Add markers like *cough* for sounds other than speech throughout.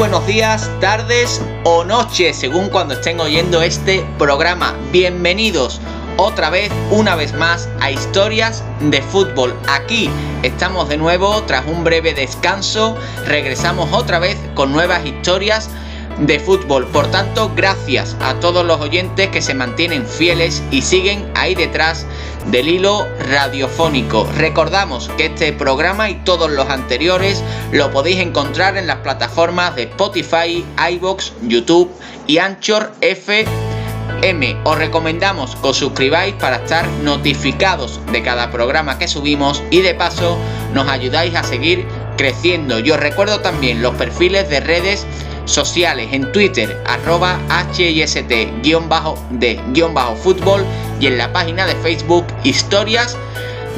Buenos días, tardes o noches, según cuando estén oyendo este programa. Bienvenidos otra vez, una vez más, a Historias de Fútbol. Aquí estamos de nuevo tras un breve descanso. Regresamos otra vez con nuevas historias de fútbol. Por tanto, gracias a todos los oyentes que se mantienen fieles y siguen ahí detrás del hilo radiofónico. Recordamos que este programa y todos los anteriores lo podéis encontrar en las plataformas de Spotify, iBox, YouTube y Anchor FM. Os recomendamos que os suscribáis para estar notificados de cada programa que subimos y de paso nos ayudáis a seguir creciendo. Yo recuerdo también los perfiles de redes sociales en Twitter arroba HIST-de-fútbol y en la página de Facebook Historias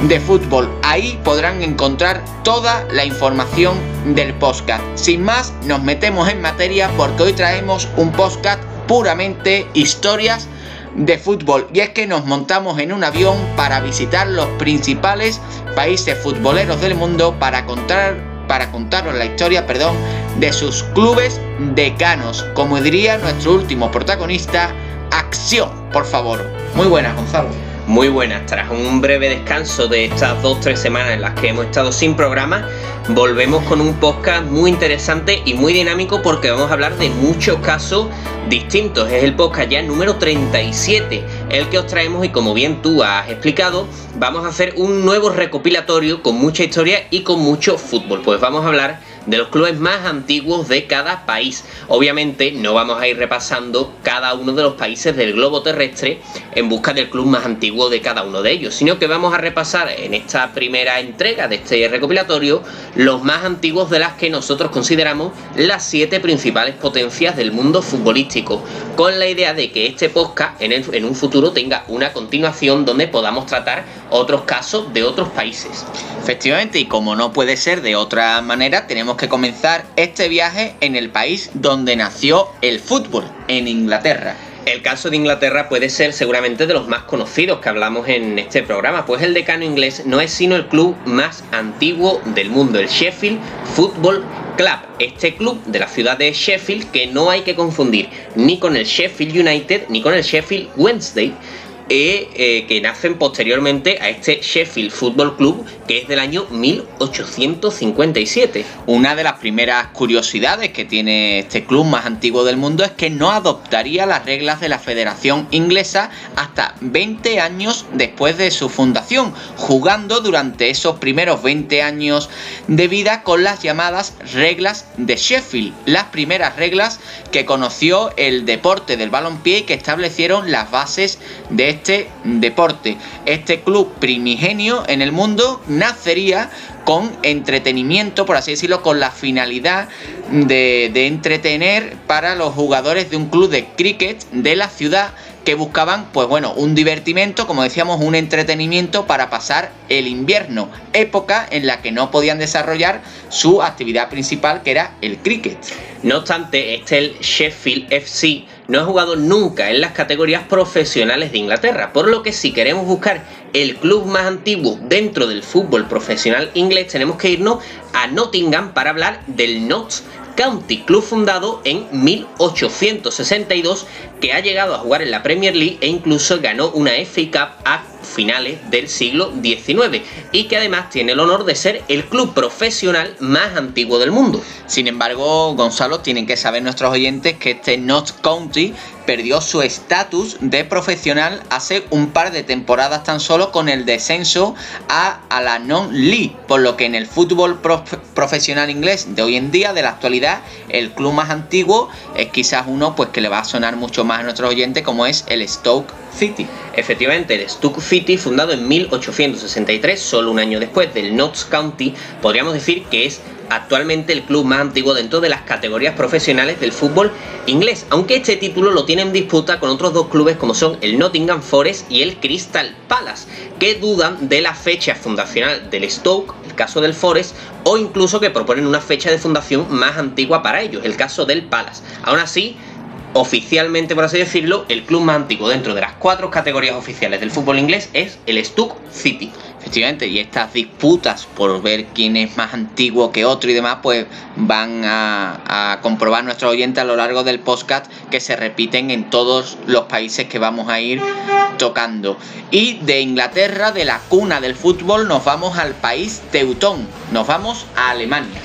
de Fútbol. Ahí podrán encontrar toda la información del podcast. Sin más, nos metemos en materia porque hoy traemos un podcast puramente historias de fútbol y es que nos montamos en un avión para visitar los principales países futboleros del mundo para contar para contaros la historia, perdón, de sus clubes decanos. Como diría nuestro último protagonista, acción, por favor. Muy buenas, Gonzalo. Muy buenas, tras un breve descanso de estas dos tres semanas en las que hemos estado sin programa, volvemos con un podcast muy interesante y muy dinámico porque vamos a hablar de muchos casos distintos. Es el podcast ya número 37, el que os traemos y como bien tú has explicado, vamos a hacer un nuevo recopilatorio con mucha historia y con mucho fútbol. Pues vamos a hablar de los clubes más antiguos de cada país. Obviamente no vamos a ir repasando cada uno de los países del globo terrestre en busca del club más antiguo de cada uno de ellos, sino que vamos a repasar en esta primera entrega de este recopilatorio los más antiguos de las que nosotros consideramos las siete principales potencias del mundo futbolístico, con la idea de que este podcast en, en un futuro tenga una continuación donde podamos tratar otros casos de otros países. Efectivamente, y como no puede ser de otra manera, tenemos que comenzar este viaje en el país donde nació el fútbol, en Inglaterra. El caso de Inglaterra puede ser seguramente de los más conocidos que hablamos en este programa, pues el decano inglés no es sino el club más antiguo del mundo, el Sheffield Football Club. Este club de la ciudad de Sheffield que no hay que confundir ni con el Sheffield United ni con el Sheffield Wednesday, eh, que nacen posteriormente a este Sheffield Football Club que es del año 1857. Una de las primeras curiosidades que tiene este club más antiguo del mundo es que no adoptaría las reglas de la Federación Inglesa hasta 20 años después de su fundación, jugando durante esos primeros 20 años de vida con las llamadas reglas de Sheffield, las primeras reglas que conoció el deporte del balompié y que establecieron las bases de este deporte. Este club primigenio en el mundo nacería con entretenimiento, por así decirlo, con la finalidad de, entretener para los jugadores de un club de cricket de la ciudad que buscaban, pues bueno, un divertimento, como decíamos, un entretenimiento para pasar el invierno, época en la que no podían desarrollar su actividad principal, que era el cricket. No obstante, este el Sheffield FC no ha jugado nunca en las categorías profesionales de Inglaterra, por lo que si queremos buscar el club más antiguo dentro del fútbol profesional inglés, tenemos que irnos a Nottingham para hablar del Notts County, club fundado en 1862 que ha llegado a jugar en la Premier League e incluso ganó una FA Cup a finales del siglo XIX y que además tiene el honor de ser el club profesional más antiguo del mundo. Sin embargo, Gonzalo, tienen que saber nuestros oyentes que este Notts County perdió su estatus de profesional hace un par de temporadas tan solo con el descenso a, la non-league, por lo que en el fútbol profesional inglés de hoy en día, de la actualidad, el club más antiguo es quizás uno pues que le va a sonar mucho más a nuestros oyentes como es el Stoke City. Efectivamente, el Stoke City, fundado en 1863, solo un año después del Notts County, podríamos decir que es actualmente el club más antiguo dentro de las categorías profesionales del fútbol inglés, aunque este título lo tiene en disputa con otros dos clubes como son el Nottingham Forest y el Crystal Palace, que dudan de la fecha fundacional del Stoke, el caso del Forest, o incluso que proponen una fecha de fundación más antigua para ellos, el caso del Palace. Aún así, oficialmente, por así decirlo, el club más antiguo dentro de las cuatro categorías oficiales del fútbol inglés es el Stoke City. Efectivamente, y estas disputas por ver quién es más antiguo que otro y demás, pues van a, comprobar nuestros oyentes a lo largo del podcast que se repiten en todos los países que vamos a ir tocando. Y de Inglaterra, de la cuna del fútbol, nos vamos al país teutón, nos vamos a Alemania.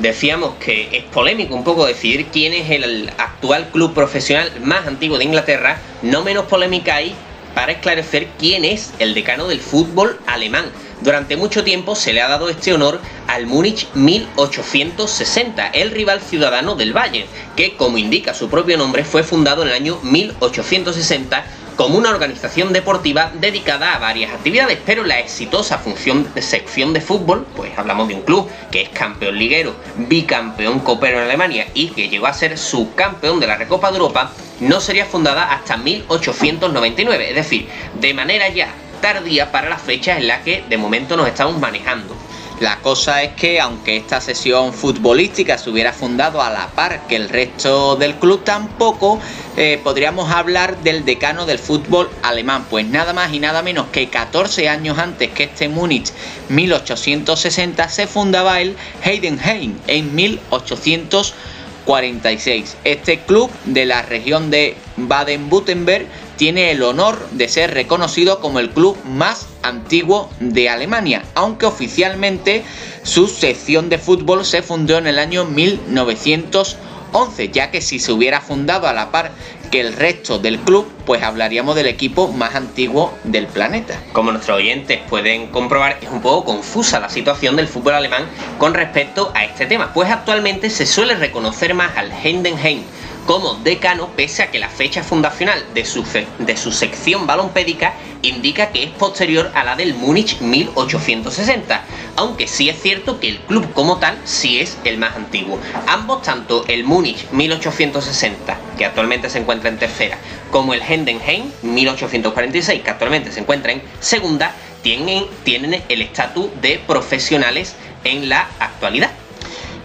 Decíamos que es polémico un poco decidir quién es el actual club profesional más antiguo de Inglaterra, no menos polémica hay para esclarecer quién es el decano del fútbol alemán. Durante mucho tiempo se le ha dado este honor al Múnich 1860, el rival ciudadano del Bayern, que como indica su propio nombre fue fundado en el año 1860 como una organización deportiva dedicada a varias actividades, pero la exitosa función de sección de fútbol, pues hablamos de un club que es campeón liguero, bicampeón copero en Alemania y que llegó a ser subcampeón de la Recopa de Europa, no sería fundada hasta 1899, es decir, de manera ya tardía para las fechas en las que de momento nos estamos manejando. La cosa es que aunque esta sesión futbolística se hubiera fundado a la par que el resto del club, tampoco eh, podríamos hablar del decano del fútbol alemán, pues nada más y nada menos que 14 años antes que este Múnich 1860 se fundaba el Heidenheim en 1846. Este club de la región de Baden-Württemberg tiene el honor de ser reconocido como el club más antiguo de Alemania, aunque oficialmente su sección de fútbol se fundó en el año 1911, ya que si se hubiera fundado a la par que el resto del club, pues hablaríamos del equipo más antiguo del planeta. Como nuestros oyentes pueden comprobar, es un poco confusa la situación del fútbol alemán con respecto a este tema, pues actualmente se suele reconocer más al Heidenheim como decano, pese a que la fecha fundacional de su, de su sección balompédica indica que es posterior a la del Múnich 1860, aunque sí es cierto que el club como tal sí es el más antiguo. Ambos, tanto el Múnich 1860, que actualmente se encuentra en tercera, como el Hendenheim 1846, que actualmente se encuentra en segunda, tienen, tienen el estatus de profesionales en la actualidad.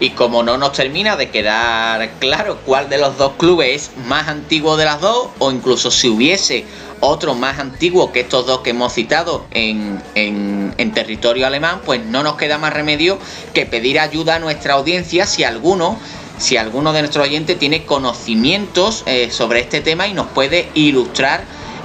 Y como no nos termina de quedar claro cuál de los dos clubes es más antiguo de las dos, o incluso si hubiese otro más antiguo que estos dos que hemos citado en, territorio alemán, pues no nos queda más remedio que pedir ayuda a nuestra audiencia si alguno si alguno de nuestros oyentes tiene conocimientos eh, sobre este tema y nos puede ilustrar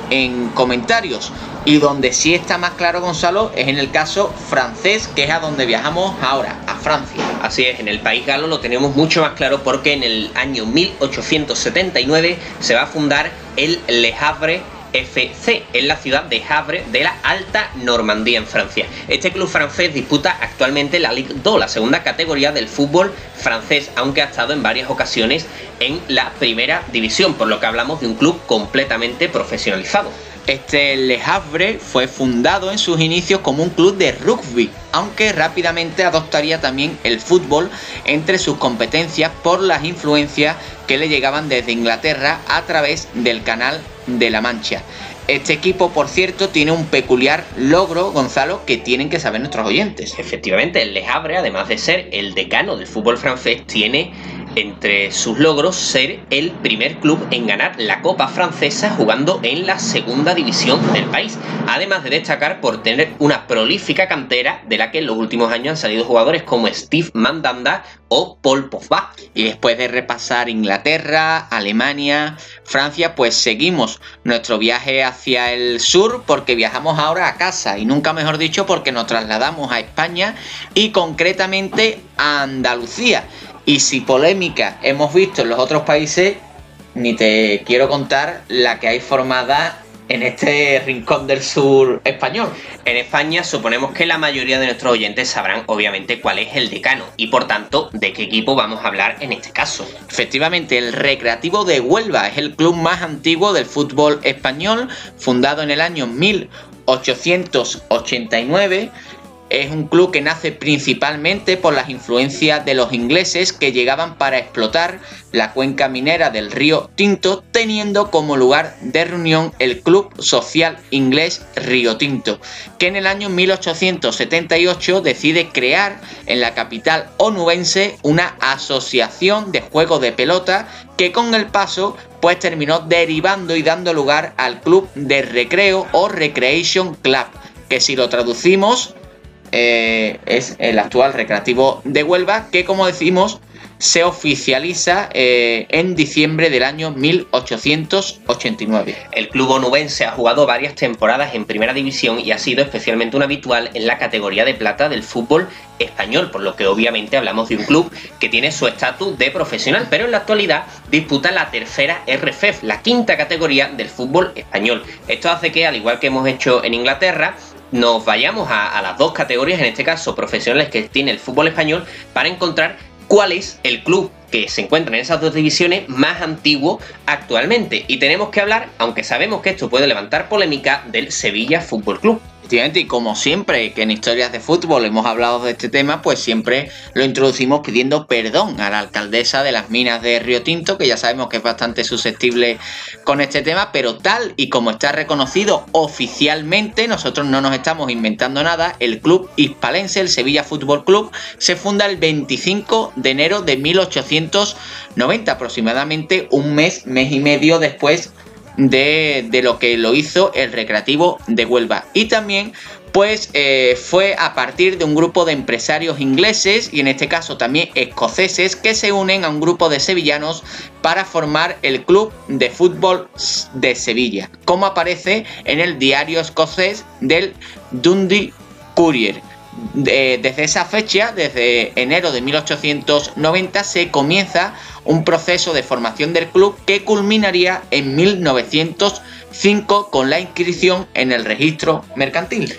en comentarios. Y donde sí está más claro Gonzalo es en el caso francés, que es a donde viajamos ahora, a Francia. Así es, en el país galo lo tenemos mucho más claro porque en el año 1879 se va a fundar el Le Havre FC en la ciudad de Havre de la Alta Normandía en Francia. Este club francés disputa actualmente la Ligue 2, la segunda categoría del fútbol francés, aunque ha estado en varias ocasiones en la primera división, por lo que hablamos de un club completamente profesionalizado. Este Le Havre fue fundado en sus inicios como un club de rugby, aunque rápidamente adoptaría también el fútbol entre sus competencias por las influencias que le llegaban desde Inglaterra a través del Canal de la Mancha. Este equipo, por cierto, tiene un peculiar logro, Gonzalo, que tienen que saber nuestros oyentes. Efectivamente, el Le Havre, además de ser el decano del fútbol francés, tiene entre sus logros ser el primer club en ganar la Copa Francesa jugando en la segunda división del país, además de destacar por tener una prolífica cantera de la que en los últimos años han salido jugadores como Steve Mandanda o Paul Pogba. Y después de repasar Inglaterra, Alemania, Francia, pues seguimos nuestro viaje hacia el sur porque viajamos ahora a casa y nunca mejor dicho porque nos trasladamos a España y concretamente a Andalucía y si polémica hemos visto en los otros países, ni te quiero contar la que hay formada en este rincón del sur español. En España suponemos que la mayoría de nuestros oyentes sabrán obviamente cuál es el decano y por tanto de qué equipo vamos a hablar en este caso. Efectivamente, el Recreativo de Huelva es el club más antiguo del fútbol español, fundado en el año 1889 es un club que nace principalmente por las influencias de los ingleses que llegaban para explotar la cuenca minera del río Tinto, teniendo como lugar de reunión el Club Social Inglés Río Tinto, que en el año 1878 decide crear en la capital onubense una asociación de juego de pelota que con el paso pues terminó derivando y dando lugar al Club de Recreo o Recreation Club, que si lo traducimos eh, es el actual Recreativo de Huelva, que como decimos se oficializa eh, en diciembre del año 1889. El club onubense ha jugado varias temporadas en primera división y ha sido especialmente un habitual en la categoría de plata del fútbol español, por lo que obviamente hablamos de un club que tiene su estatus de profesional, pero en la actualidad disputa la tercera RFEF, la quinta categoría del fútbol español. Esto hace que, al igual que hemos hecho en Inglaterra, nos vayamos a, las dos categorías, en este caso profesionales que tiene el fútbol español, para encontrar cuál es el club que se encuentra en esas dos divisiones más antiguo actualmente. Y tenemos que hablar, aunque sabemos que esto puede levantar polémica, del Sevilla Fútbol Club y como siempre que en historias de fútbol hemos hablado de este tema, pues siempre lo introducimos pidiendo perdón a la alcaldesa de las minas de Río Tinto, que ya sabemos que es bastante susceptible con este tema, pero tal y como está reconocido oficialmente, nosotros no nos estamos inventando nada, el club hispalense, el Sevilla Fútbol Club, se funda el 25 de enero de 1890, aproximadamente un mes, mes y medio después de, lo que lo hizo el Recreativo de Huelva. Y también pues eh, fue a partir de un grupo de empresarios ingleses y en este caso también escoceses que se unen a un grupo de sevillanos para formar el Club de Fútbol de Sevilla, como aparece en el diario escocés del Dundee Courier desde esa fecha, desde enero de 1890, se comienza un proceso de formación del club que culminaría en 1905 con la inscripción en el registro mercantil.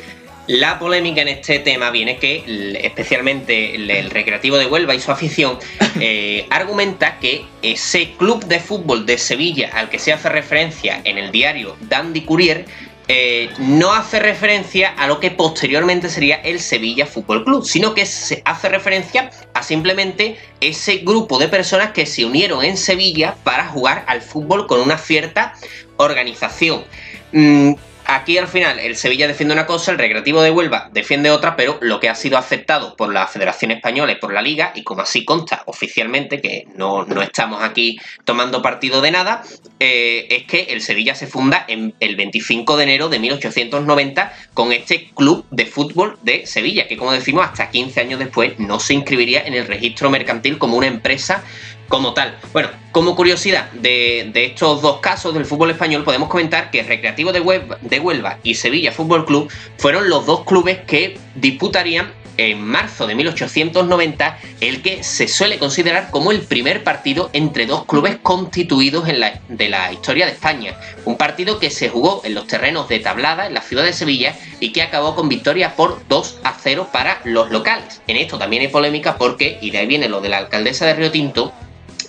La polémica en este tema viene que especialmente el, Recreativo de Huelva y su afición *laughs* eh, argumenta que ese club de fútbol de Sevilla al que se hace referencia en el diario Dandy Courier eh, no hace referencia a lo que posteriormente sería el Sevilla Fútbol Club, sino que se hace referencia a simplemente ese grupo de personas que se unieron en Sevilla para jugar al fútbol con una cierta organización. Mm, aquí al final el Sevilla defiende una cosa, el Recreativo de Huelva defiende otra, pero lo que ha sido aceptado por la Federación Española y por la Liga, y como así consta oficialmente, que no, estamos aquí tomando partido de nada, eh, es que el Sevilla se funda el 25 de enero de 1890 con este club de fútbol de Sevilla, que como decimos hasta 15 años después no se inscribiría en el registro mercantil como una empresa como tal. Bueno, como curiosidad de, estos dos casos del fútbol español, podemos comentar que Recreativo de Huelva, y Sevilla Fútbol Club fueron los dos clubes que disputarían en marzo de 1890 el que se suele considerar como el primer partido entre dos clubes constituidos en la, de la historia de España. Un partido que se jugó en los terrenos de Tablada, en la ciudad de Sevilla, y que acabó con victoria por 2 a 0 para los locales. En esto también hay polémica porque, y de ahí viene lo de la alcaldesa de Río Tinto,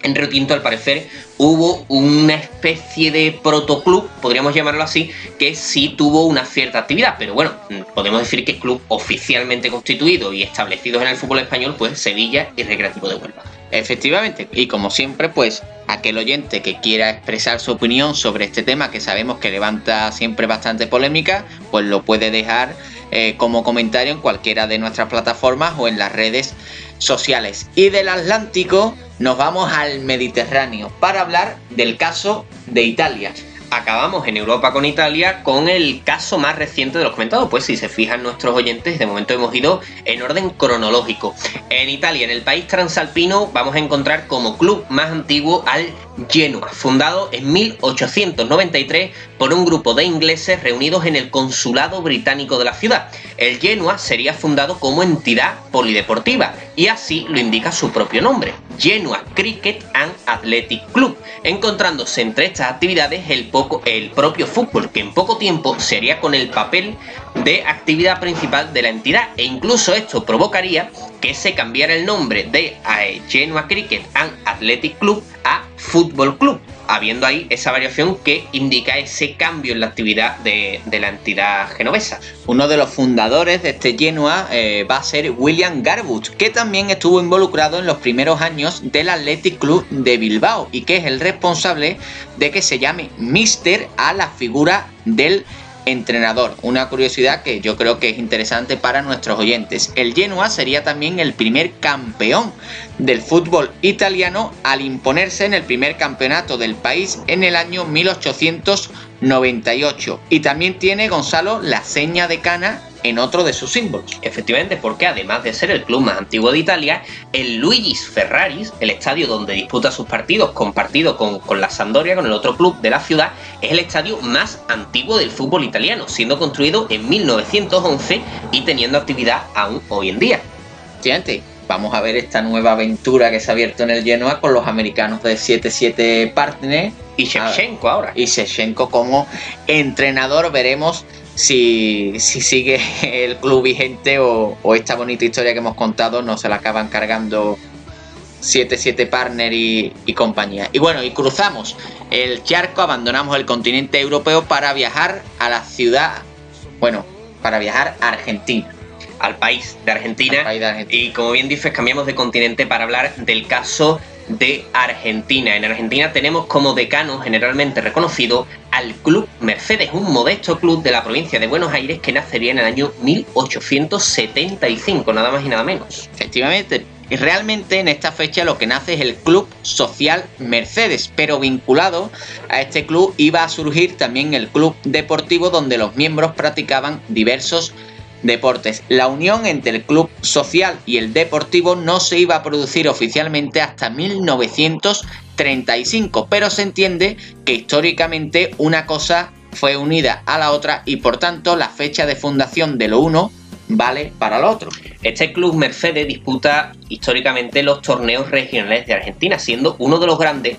en Río Tinto, al parecer, hubo una especie de protoclub, podríamos llamarlo así, que sí tuvo una cierta actividad. Pero bueno, podemos decir que club oficialmente constituido y establecido en el fútbol español, pues Sevilla y Recreativo de Huelva. Efectivamente, y como siempre, pues aquel oyente que quiera expresar su opinión sobre este tema, que sabemos que levanta siempre bastante polémica, pues lo puede dejar eh, como comentario en cualquiera de nuestras plataformas o en las redes sociales. Y del Atlántico nos vamos al Mediterráneo para hablar del caso de Italia acabamos en Europa con Italia con el caso más reciente de los comentados. Pues si se fijan nuestros oyentes, de momento hemos ido en orden cronológico. En Italia, en el país transalpino, vamos a encontrar como club más antiguo al Genoa, fundado en 1893 por un grupo de ingleses reunidos en el consulado británico de la ciudad. El Genoa sería fundado como entidad polideportiva y así lo indica su propio nombre, Genoa Cricket and Athletic Club, encontrándose entre estas actividades el, poco, el propio fútbol, que en poco tiempo sería con el papel de actividad principal de la entidad e incluso esto provocaría que se cambiara el nombre de eh, Genoa Cricket and Athletic Club a Fútbol Club, habiendo ahí esa variación que indica ese cambio en la actividad de, la entidad genovesa. Uno de los fundadores de este Genoa eh, va a ser William Garbutt, que también estuvo involucrado en los primeros años del Athletic Club de Bilbao y que es el responsable de que se llame Mister a la figura del entrenador. Una curiosidad que yo creo que es interesante para nuestros oyentes. El Genoa sería también el primer campeón del fútbol italiano al imponerse en el primer campeonato del país en el año 1898. Y también tiene Gonzalo la seña de cana en otro de sus símbolos. Efectivamente, porque además de ser el club más antiguo de Italia, el Luigi's Ferraris, el estadio donde disputa sus partidos compartido con, con la Sampdoria, con el otro club de la ciudad, es el estadio más antiguo del fútbol italiano, siendo construido en 1911 y teniendo actividad aún hoy en día. Efectivamente, vamos a ver esta nueva aventura que se ha abierto en el Genoa con los americanos de 7-7 Partner. Y Shevchenko ahora. Y Shevchenko como entrenador. Veremos si, sigue *laughs* el club vigente o, esta bonita historia que hemos contado no se la acaban cargando 7-7 Partner y, y, compañía. Y bueno, y cruzamos el charco, abandonamos el continente europeo para viajar a la ciudad, bueno, para viajar a Argentina al país de Argentina. Y como bien dices, cambiamos de continente para hablar del caso de Argentina. En Argentina tenemos como decano generalmente reconocido al Club Mercedes, un modesto club de la provincia de Buenos Aires que nacería en el año 1875, nada más y nada menos. Efectivamente, y realmente en esta fecha lo que nace es el Club Social Mercedes, pero vinculado a este club iba a surgir también el Club Deportivo donde los miembros practicaban diversos deportes. La unión entre el club social y el deportivo no se iba a producir oficialmente hasta 1935, pero se entiende que históricamente una cosa fue unida a la otra y por tanto la fecha de fundación de lo uno vale para lo otro. Este club Mercedes disputa históricamente los torneos regionales de Argentina, siendo uno de los grandes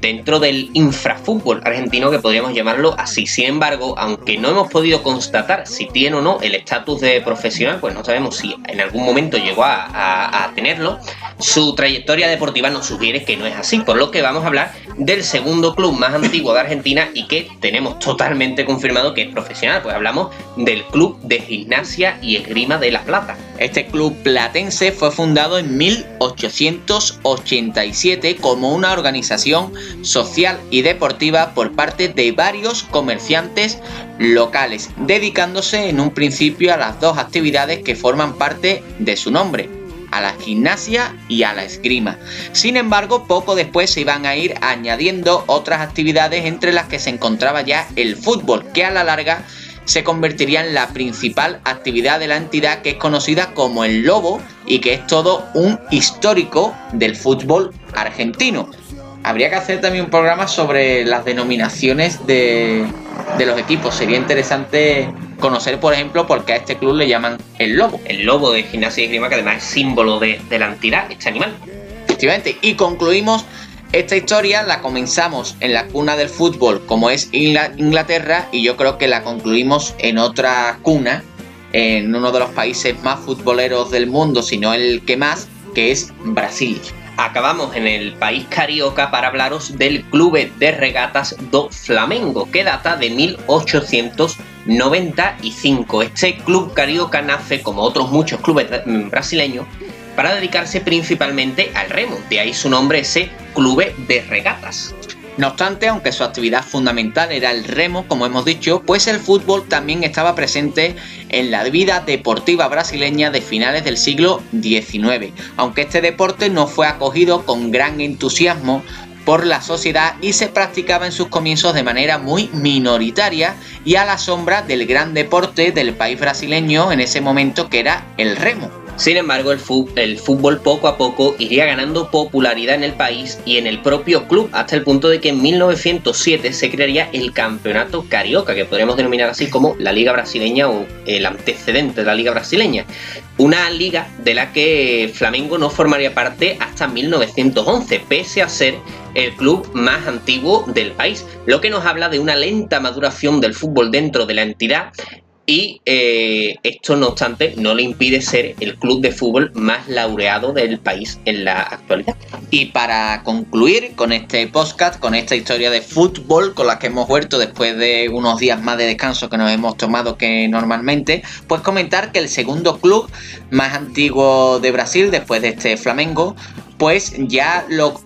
dentro del infrafútbol argentino que podríamos llamarlo así. Sin embargo, aunque no hemos podido constatar si tiene o no el estatus de profesional, pues no sabemos si en algún momento llegó a, tenerlo, su trayectoria deportiva nos sugiere que no es así, por lo que vamos a hablar del segundo club más antiguo de Argentina y que tenemos totalmente confirmado que es profesional, pues hablamos del Club de Gimnasia y Esgrima de La Plata. Este club platense fue fundado en 1887 como una organización social y deportiva por parte de varios comerciantes locales, dedicándose en un principio a las dos actividades que forman parte de su nombre, la gimnasia y a la esgrima. Sin embargo, poco después se iban a ir añadiendo otras actividades entre las que se encontraba ya el fútbol, que a la larga se convertiría en la principal actividad de la entidad que es conocida como el Lobo y que es todo un histórico del fútbol argentino habría que hacer también un programa sobre las denominaciones de, los equipos. Sería interesante conocer, por ejemplo, por qué a este club le llaman el lobo. El lobo de gimnasia y esgrima, que además es símbolo de, la entidad, este animal. Efectivamente. Y concluimos esta historia, la comenzamos en la cuna del fútbol, como es Inglaterra, y yo creo que la concluimos en otra cuna, en uno de los países más futboleros del mundo, si no el que más, que es Brasil acabamos en el país carioca para hablaros del Club de Regatas do Flamengo, que data de 1895. Este club carioca nace, como otros muchos clubes brasileños, para dedicarse principalmente al remo, de ahí su nombre ese Club de Regatas. No obstante, aunque su actividad fundamental era el remo, como hemos dicho, pues el fútbol también estaba presente en la vida deportiva brasileña de finales del siglo XIX, aunque este deporte no fue acogido con gran entusiasmo por la sociedad y se practicaba en sus comienzos de manera muy minoritaria y a la sombra del gran deporte del país brasileño en ese momento que era el remo. Sin embargo, el, fútbol poco a poco iría ganando popularidad en el país y en el propio club, hasta el punto de que en 1907 se crearía el Campeonato Carioca, que podríamos denominar así como la Liga Brasileña o el antecedente de la Liga Brasileña. Una liga de la que Flamengo no formaría parte hasta 1911, pese a ser el club más antiguo del país, lo que nos habla de una lenta maduración del fútbol dentro de la entidad y eh, esto, no obstante, no le impide ser el club de fútbol más laureado del país en la actualidad. Y para concluir con este podcast, con esta historia de fútbol con la que hemos vuelto después de unos días más de descanso que nos hemos tomado que normalmente, pues comentar que el segundo club más antiguo de Brasil, después de este Flamengo, pues ya lo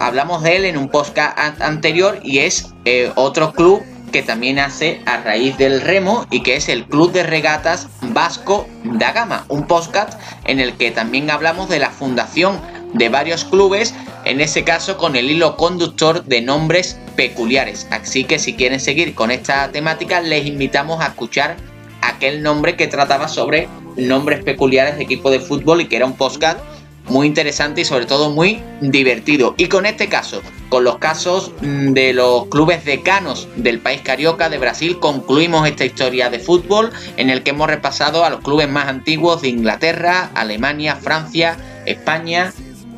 hablamos de él en un podcast anterior y es eh, otro club que también hace a raíz del remo y que es el Club de Regatas Vasco da Gama, un podcast en el que también hablamos de la fundación de varios clubes, en ese caso con el hilo conductor de nombres peculiares. Así que si quieren seguir con esta temática, les invitamos a escuchar aquel nombre que trataba sobre nombres peculiares de equipo de fútbol y que era un podcast muy interesante y sobre todo muy divertido. Y con este caso, con los casos mm, de los clubes decanos del país carioca de Brasil, concluimos esta historia de fútbol en el que hemos repasado a los clubes más antiguos de Inglaterra, Alemania, Francia, España,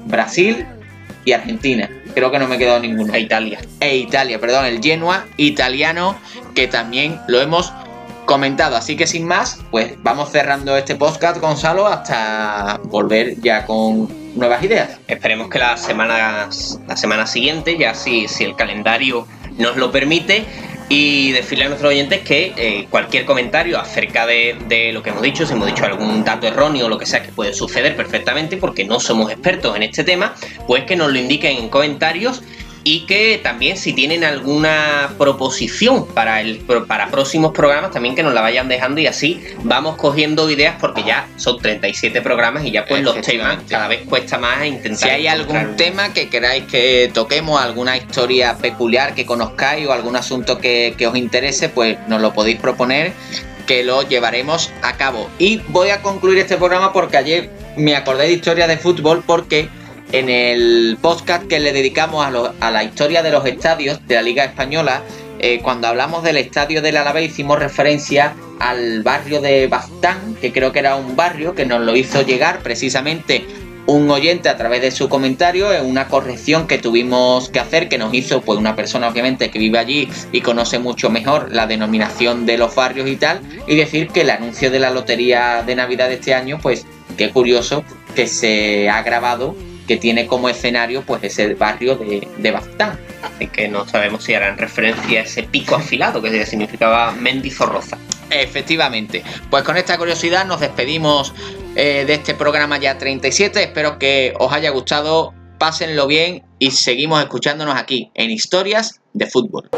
Brasil y Argentina. Creo que no me he quedado ninguno. E Italia. E Italia, perdón, el Genoa italiano que también lo hemos comentado. Así que sin más, pues vamos cerrando este podcast, Gonzalo, hasta volver ya con nuevas ideas. Esperemos que la semana, la semana siguiente, ya si, si el calendario nos lo permite, y decirle a nuestros oyentes que eh, cualquier comentario acerca de, de, lo que hemos dicho, si hemos dicho algún dato erróneo o lo que sea que puede suceder perfectamente, porque no somos expertos en este tema, pues que nos lo indiquen en comentarios y que también si tienen alguna proposición para, el, para próximos programas, también que nos la vayan dejando y así vamos cogiendo ideas porque ya son 37 programas y ya pues los temas cada vez cuesta más intentar. Si hay algún tema que queráis que toquemos, alguna historia peculiar que conozcáis o algún asunto que, que os interese, pues nos lo podéis proponer que lo llevaremos a cabo. Y voy a concluir este programa porque ayer me acordé de historia de fútbol porque en el podcast que le dedicamos a, la historia de los estadios de la Liga Española, eh, cuando hablamos del estadio del Alavés hicimos referencia al barrio de Bastán, que creo que era un barrio que nos lo hizo llegar precisamente un oyente a través de su comentario. En una corrección que tuvimos que hacer que nos hizo pues una persona obviamente que vive allí y conoce mucho mejor la denominación de los barrios y tal y decir que el anuncio de la lotería de Navidad de este año pues qué curioso que se ha grabado que tiene como escenario pues ese barrio de, de Bastán. Así que no sabemos si harán referencia a ese pico afilado que significaba Mendizorroza. Efectivamente. Pues con esta curiosidad nos despedimos eh, de este programa ya 37. Espero que os haya gustado. Pásenlo bien y seguimos escuchándonos aquí en Historias de Fútbol.